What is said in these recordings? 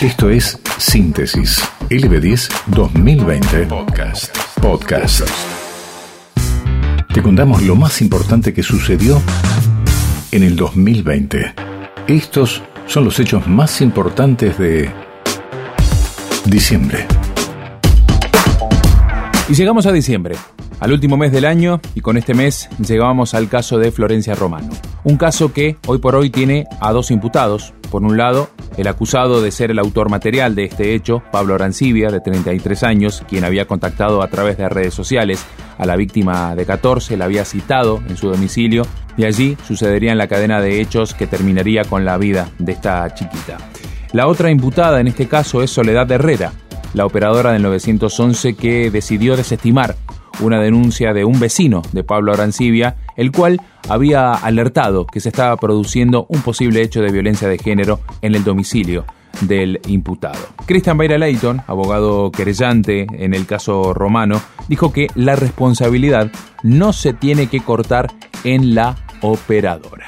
Esto es Síntesis LB10 2020 Podcast. Podcast. Te contamos lo más importante que sucedió en el 2020. Estos son los hechos más importantes de diciembre. Y llegamos a diciembre, al último mes del año, y con este mes llegábamos al caso de Florencia Romano. Un caso que hoy por hoy tiene a dos imputados. Por un lado, el acusado de ser el autor material de este hecho, Pablo Arancibia, de 33 años, quien había contactado a través de redes sociales a la víctima de 14, la había citado en su domicilio y allí sucedería en la cadena de hechos que terminaría con la vida de esta chiquita. La otra imputada en este caso es Soledad Herrera, la operadora del 911 que decidió desestimar una denuncia de un vecino de Pablo Arancibia, el cual había alertado que se estaba produciendo un posible hecho de violencia de género en el domicilio del imputado. Christian Beira Leighton, abogado querellante en el caso romano, dijo que la responsabilidad no se tiene que cortar en la operadora.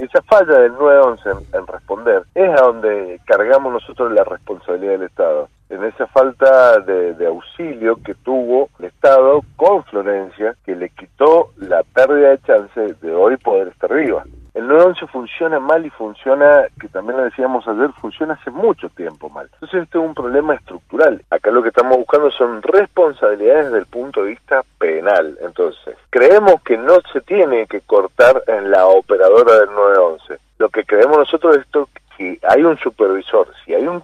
Esa falla del 911 en, en responder es a donde cargamos nosotros la responsabilidad del Estado en esa falta de, de, auxilio que tuvo el Estado con Florencia, que le quitó la pérdida de chance de hoy poder estar viva. El 911 funciona mal y funciona, que también lo decíamos ayer, funciona hace mucho tiempo mal. Entonces este es un problema estructural. Acá lo que estamos buscando son responsabilidades desde el punto de vista penal. Entonces, creemos que no se tiene que cortar en la operadora del 911. Lo que creemos nosotros es si hay un supervisor,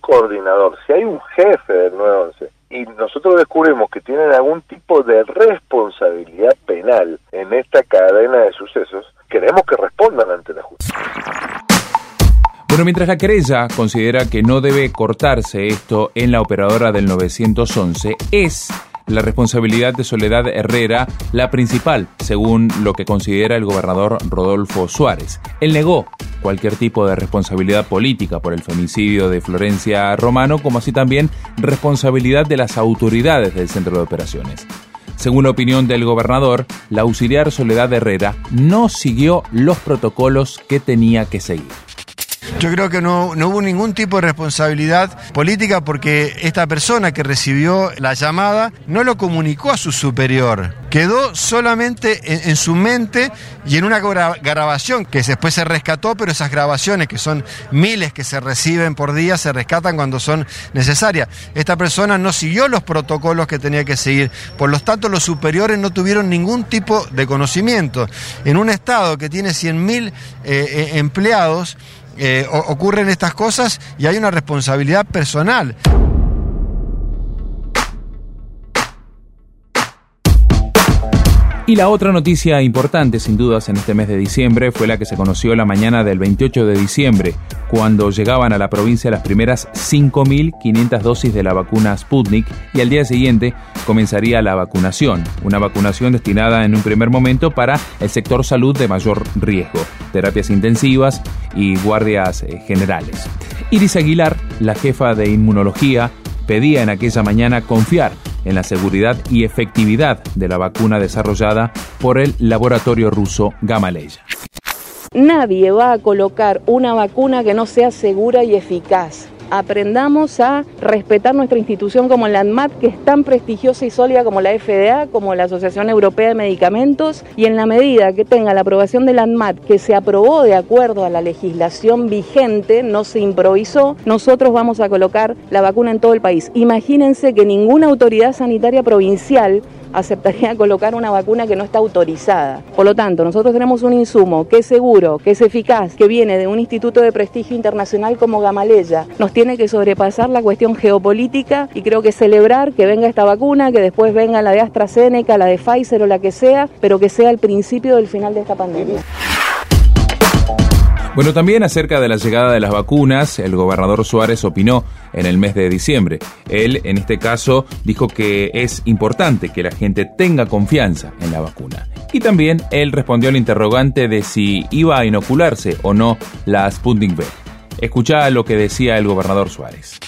coordinador, si hay un jefe del 911 y nosotros descubrimos que tienen algún tipo de responsabilidad penal en esta cadena de sucesos, queremos que respondan ante la justicia. Bueno, mientras la querella considera que no debe cortarse esto en la operadora del 911, es la responsabilidad de Soledad Herrera la principal, según lo que considera el gobernador Rodolfo Suárez. Él negó cualquier tipo de responsabilidad política por el femicidio de Florencia Romano, como así también responsabilidad de las autoridades del centro de operaciones. Según la opinión del gobernador, la auxiliar Soledad Herrera no siguió los protocolos que tenía que seguir. Yo creo que no, no, hubo ningún tipo de responsabilidad política porque esta persona que recibió la llamada no lo comunicó a su superior. Quedó solamente en, su mente y en una grabación que después se rescató, pero esas grabaciones, que son miles que se reciben por día, se rescatan cuando son necesarias. Esta persona no siguió los protocolos que tenía que seguir. Por lo tanto, los superiores no tuvieron ningún tipo de conocimiento. En un Estado que tiene 100.000 eh, empleados, eh, ocurren estas cosas y hay una responsabilidad personal. Y la otra noticia importante, sin dudas, en este mes de diciembre fue la que se conoció la mañana del 28 de diciembre, cuando llegaban a la provincia las primeras 5.500 dosis de la vacuna Sputnik y al día siguiente comenzaría la vacunación, una vacunación destinada en un primer momento para el sector salud de mayor riesgo, terapias intensivas y guardias eh, generales. Iris Aguilar, la jefa de inmunología, pedía en aquella mañana confiar en la seguridad y efectividad de la vacuna desarrollada por el laboratorio ruso Gamaleya. Nadie va a colocar una vacuna que no sea segura y eficaz aprendamos a respetar nuestra institución como la ANMAT, que es tan prestigiosa y sólida como la FDA, como la Asociación Europea de Medicamentos, y en la medida que tenga la aprobación de la ANMAT, que se aprobó de acuerdo a la legislación vigente, no se improvisó, nosotros vamos a colocar la vacuna en todo el país. Imagínense que ninguna autoridad sanitaria provincial aceptaría colocar una vacuna que no está autorizada. Por lo tanto, nosotros tenemos un insumo que es seguro, que es eficaz, que viene de un instituto de prestigio internacional como Gamaleya. Nos tiene que sobrepasar la cuestión geopolítica y creo que celebrar que venga esta vacuna, que después venga la de AstraZeneca, la de Pfizer o la que sea, pero que sea el principio del final de esta pandemia. Bueno, también acerca de la llegada de las vacunas, el gobernador Suárez opinó en el mes de diciembre. Él, en este caso, dijo que es importante que la gente tenga confianza en la vacuna. Y también él respondió al interrogante de si iba a inocularse o no la Sputnik V. Escucha lo que decía el gobernador Suárez.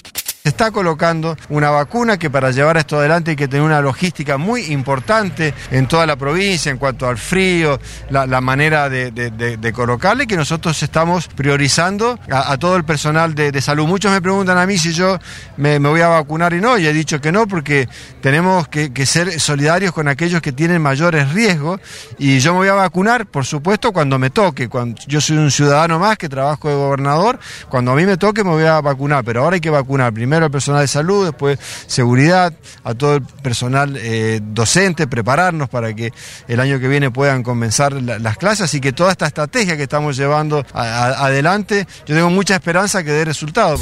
Se está colocando una vacuna que para llevar esto adelante hay que tener una logística muy importante en toda la provincia en cuanto al frío, la, manera de, colocarle, que nosotros estamos priorizando a, todo el personal de, salud. Muchos me preguntan a mí si yo me, voy a vacunar y no, y he dicho que no, porque tenemos que, ser solidarios con aquellos que tienen mayores riesgos, y yo me voy a vacunar, por supuesto, cuando me toque. Cuando, yo soy un ciudadano más que trabajo de gobernador, cuando a mí me toque me voy a vacunar, pero ahora hay que vacunar primero primero al personal de salud, después seguridad, a todo el personal eh, docente, prepararnos para que el año que viene puedan comenzar las clases. Así que toda esta estrategia que estamos llevando adelante, yo tengo mucha esperanza que dé resultados.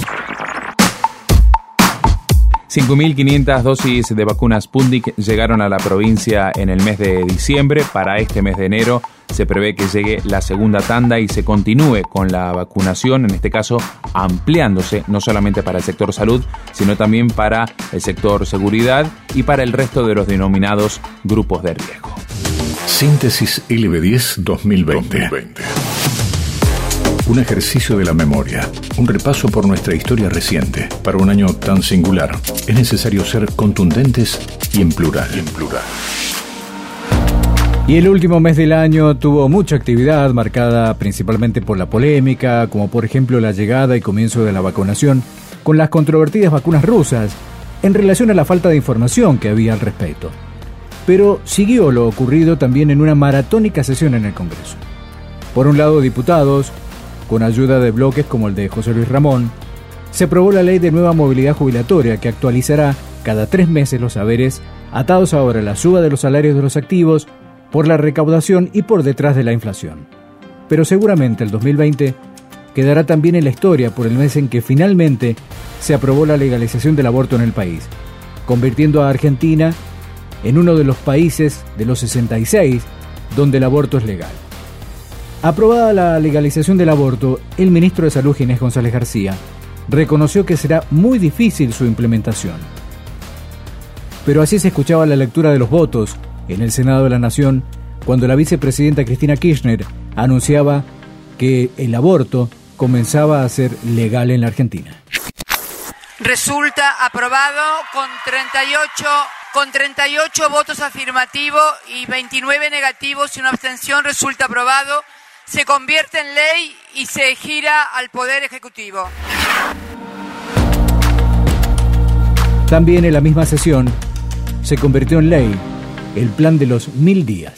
5.500 dosis de vacunas Sputnik llegaron a la provincia en el mes de diciembre. Para este mes de enero se prevé que llegue la segunda tanda y se continúe con la vacunación, en este caso ampliándose no solamente para el sector salud, sino también para el sector seguridad y para el resto de los denominados grupos de riesgo. Síntesis LB10 2020. Un ejercicio de la memoria, un repaso por nuestra historia reciente. Para un año tan singular, es necesario ser contundentes y en plural. Y en plural. Y el último mes del año tuvo mucha actividad marcada principalmente por la polémica, como por ejemplo la llegada y comienzo de la vacunación con las controvertidas vacunas rusas en relación a la falta de información que había al respecto. Pero siguió lo ocurrido también en una maratónica sesión en el Congreso. Por un lado, diputados, con ayuda de bloques como el de José Luis Ramón, se aprobó la ley de nueva movilidad jubilatoria que actualizará cada tres meses los saberes atados ahora a la suba de los salarios de los activos por la recaudación y por detrás de la inflación. Pero seguramente el 2020 quedará también en la historia por el mes en que finalmente se aprobó la legalización del aborto en el país, convirtiendo a Argentina en uno de los países de los 66 donde el aborto es legal. Aprobada la legalización del aborto, el ministro de Salud Ginés González García reconoció que será muy difícil su implementación. Pero así se escuchaba la lectura de los votos en el Senado de la Nación cuando la vicepresidenta Cristina Kirchner anunciaba que el aborto comenzaba a ser legal en la Argentina. Resulta aprobado con 38 con 38 votos afirmativos y 29 negativos y una abstención resulta aprobado se convierte en ley y se gira al Poder Ejecutivo. También en la misma sesión se convirtió en ley el plan de los mil días.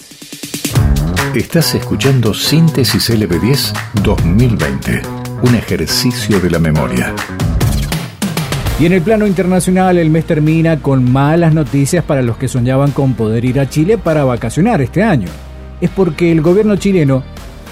Estás escuchando Síntesis LB10 2020, un ejercicio de la memoria. Y en el plano internacional el mes termina con malas noticias para los que soñaban con poder ir a Chile para vacacionar este año. Es porque el gobierno chileno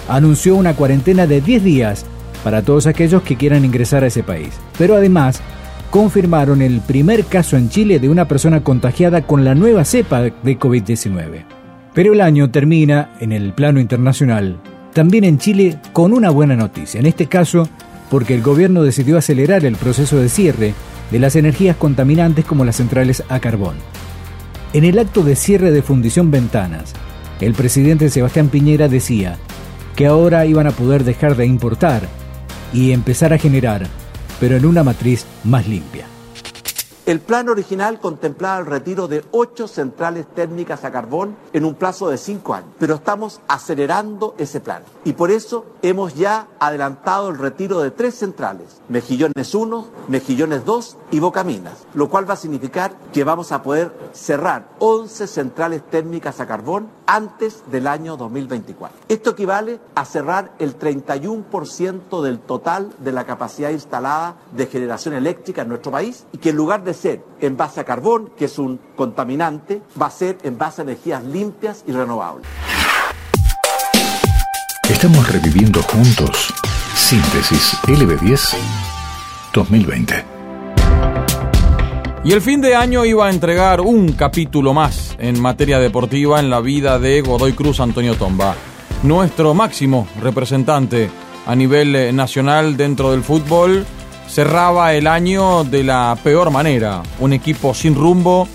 anunció una cuarentena de 10 días para todos aquellos que quieran ingresar a ese país. Pero además, confirmaron el primer caso en Chile de una persona contagiada con la nueva cepa de COVID-19. Pero el año termina, en el plano internacional, también en Chile con una buena noticia, en este caso porque el gobierno decidió acelerar el proceso de cierre de las energías contaminantes como las centrales a carbón. En el acto de cierre de Fundición Ventanas, el presidente Sebastián Piñera decía que ahora iban a poder dejar de importar y empezar a generar, pero en una matriz más limpia. El plan original contemplaba el retiro de ocho centrales térmicas a carbón en un plazo de cinco años, pero estamos acelerando ese plan. Y por eso hemos ya adelantado el retiro de tres centrales, Mejillones 1, Mejillones 2 y Bocaminas, lo cual va a significar que vamos a poder cerrar 11 centrales térmicas a carbón antes del año 2024. Esto equivale a cerrar el 31% del total de la capacidad instalada de generación eléctrica en nuestro país y que en lugar de ser en base a carbón, que es un contaminante, va a ser en base a energías limpias y renovables. Estamos reviviendo juntos Síntesis LB10 2020. Y el fin de año iba a entregar un capítulo más en materia deportiva en la vida de Godoy Cruz Antonio Tomba, nuestro máximo representante a nivel eh, nacional dentro del fútbol cerraba el año de la peor manera. Un equipo sin rumbo,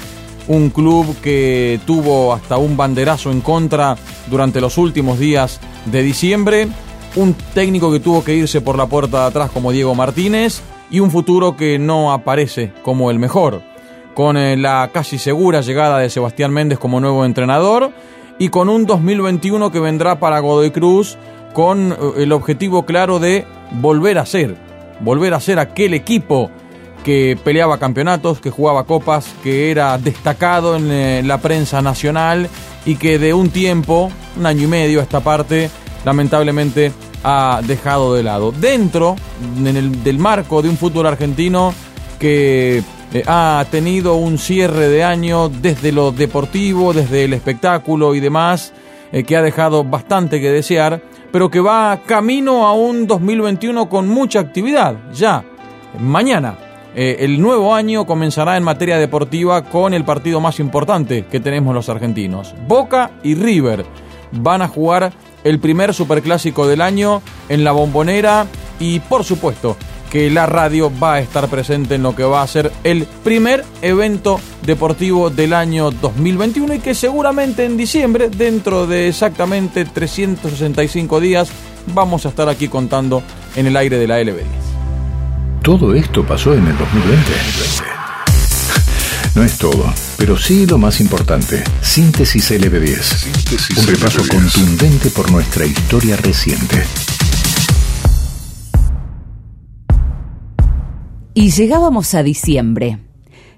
un club que tuvo hasta un banderazo en contra durante los últimos días de diciembre, un técnico que tuvo que irse por la puerta de atrás como Diego Martínez y un futuro que no aparece como el mejor, con eh, la casi segura llegada de Sebastián Méndez como nuevo entrenador y con un 2021 que vendrá para Godoy Cruz con eh, el objetivo claro de volver a ser, volver a ser aquel equipo que peleaba campeonatos, que jugaba copas, que era destacado en eh, la prensa nacional y que de un tiempo, un año y medio a esta parte, lamentablemente ha dejado de lado. Dentro del marco de un fútbol argentino que eh, ha tenido un cierre de año desde lo deportivo, desde el espectáculo y demás, eh, que ha dejado bastante que desear, pero que va camino a un 2021 con mucha actividad. Ya, mañana, eh, el nuevo año comenzará en materia deportiva con el partido más importante que tenemos los argentinos. Boca y River van a jugar el primer superclásico del año en la bombonera y por supuesto que la radio va a estar presente en lo que va a ser el primer evento deportivo del año 2021 y que seguramente en diciembre, dentro de exactamente 365 días, vamos a estar aquí contando en el aire de la LB10. Todo esto pasó en el 2020. No es todo, pero sí lo más importante. Síntesis LB10. Un repaso contundente por nuestra historia reciente. Y llegábamos a diciembre.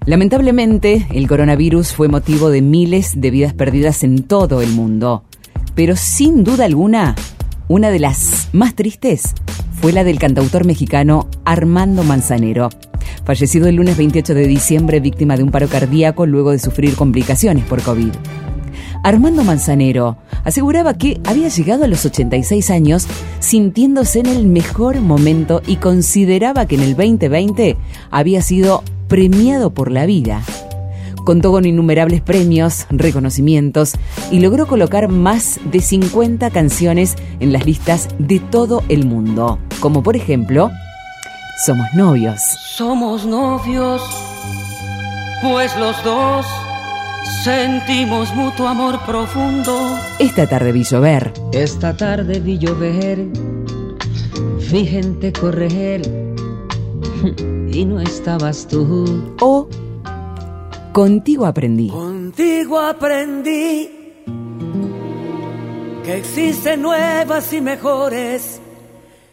Lamentablemente, el coronavirus fue motivo de miles de vidas perdidas en todo el mundo. Pero sin duda alguna, una de las más tristes fue la del cantautor mexicano Armando Manzanero, fallecido el lunes 28 de diciembre víctima de un paro cardíaco luego de sufrir complicaciones por COVID. Armando Manzanero aseguraba que había llegado a los 86 años sintiéndose en el mejor momento y consideraba que en el 2020 había sido premiado por la vida Contó con innumerables premios, reconocimientos y logró colocar más de 50 canciones en las listas de todo el mundo, como por ejemplo Somos novios. Somos novios, pues los dos sentimos mutuo amor profundo. Esta tarde vi llover. Esta tarde vi llover, vi gente correr y no estabas tú. O Contigo aprendí. Contigo aprendí que existen nuevas y mejores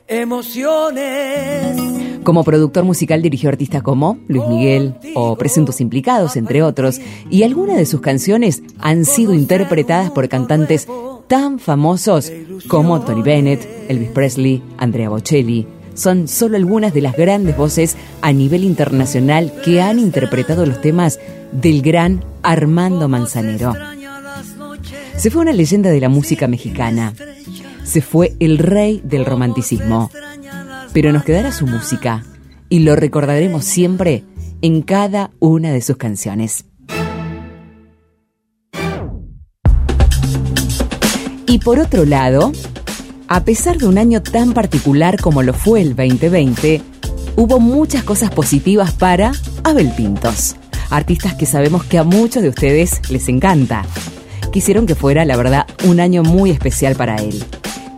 emociones. Como productor musical dirigió artistas como Luis Miguel o Presuntos Implicados, entre otros, y algunas de sus canciones han sido interpretadas por cantantes tan famosos como Tony Bennett, Elvis Presley, Andrea Bocelli, son solo algunas de las grandes voces a nivel internacional que han interpretado los temas del gran Armando Manzanero. Se fue una leyenda de la música mexicana. Se fue el rey del romanticismo. Pero nos quedará su música y lo recordaremos siempre en cada una de sus canciones. Y por otro lado, a pesar de un año tan particular como lo fue el 2020, hubo muchas cosas positivas para Abel Pintos, artistas que sabemos que a muchos de ustedes les encanta. Quisieron que fuera, la verdad, un año muy especial para él.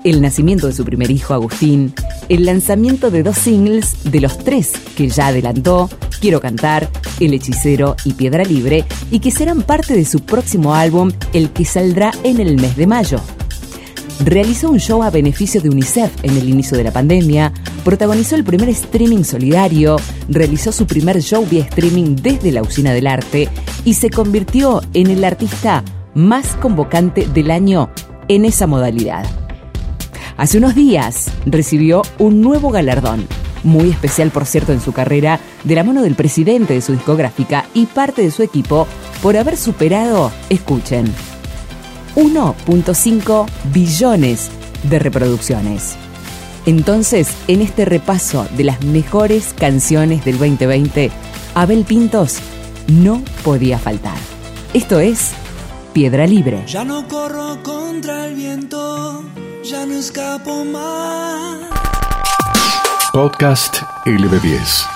El nacimiento de su primer hijo, Agustín, el lanzamiento de dos singles de los tres que ya adelantó, Quiero Cantar, El Hechicero y Piedra Libre, y que serán parte de su próximo álbum, el que saldrá en el mes de mayo realizó un show a beneficio de UNICEF en el inicio de la pandemia, protagonizó el primer streaming solidario, realizó su primer show vía streaming desde la Usina del Arte y se convirtió en el artista más convocante del año en esa modalidad. Hace unos días recibió un nuevo galardón, muy especial por cierto en su carrera, de la mano del presidente de su discográfica y parte de su equipo por haber superado, escuchen, 1.5 billones de reproducciones. Entonces, en este repaso de las mejores canciones del 2020, Abel Pintos no podía faltar. Esto es Piedra Libre. Ya no corro contra el viento, ya no escapo más. Podcast LB10.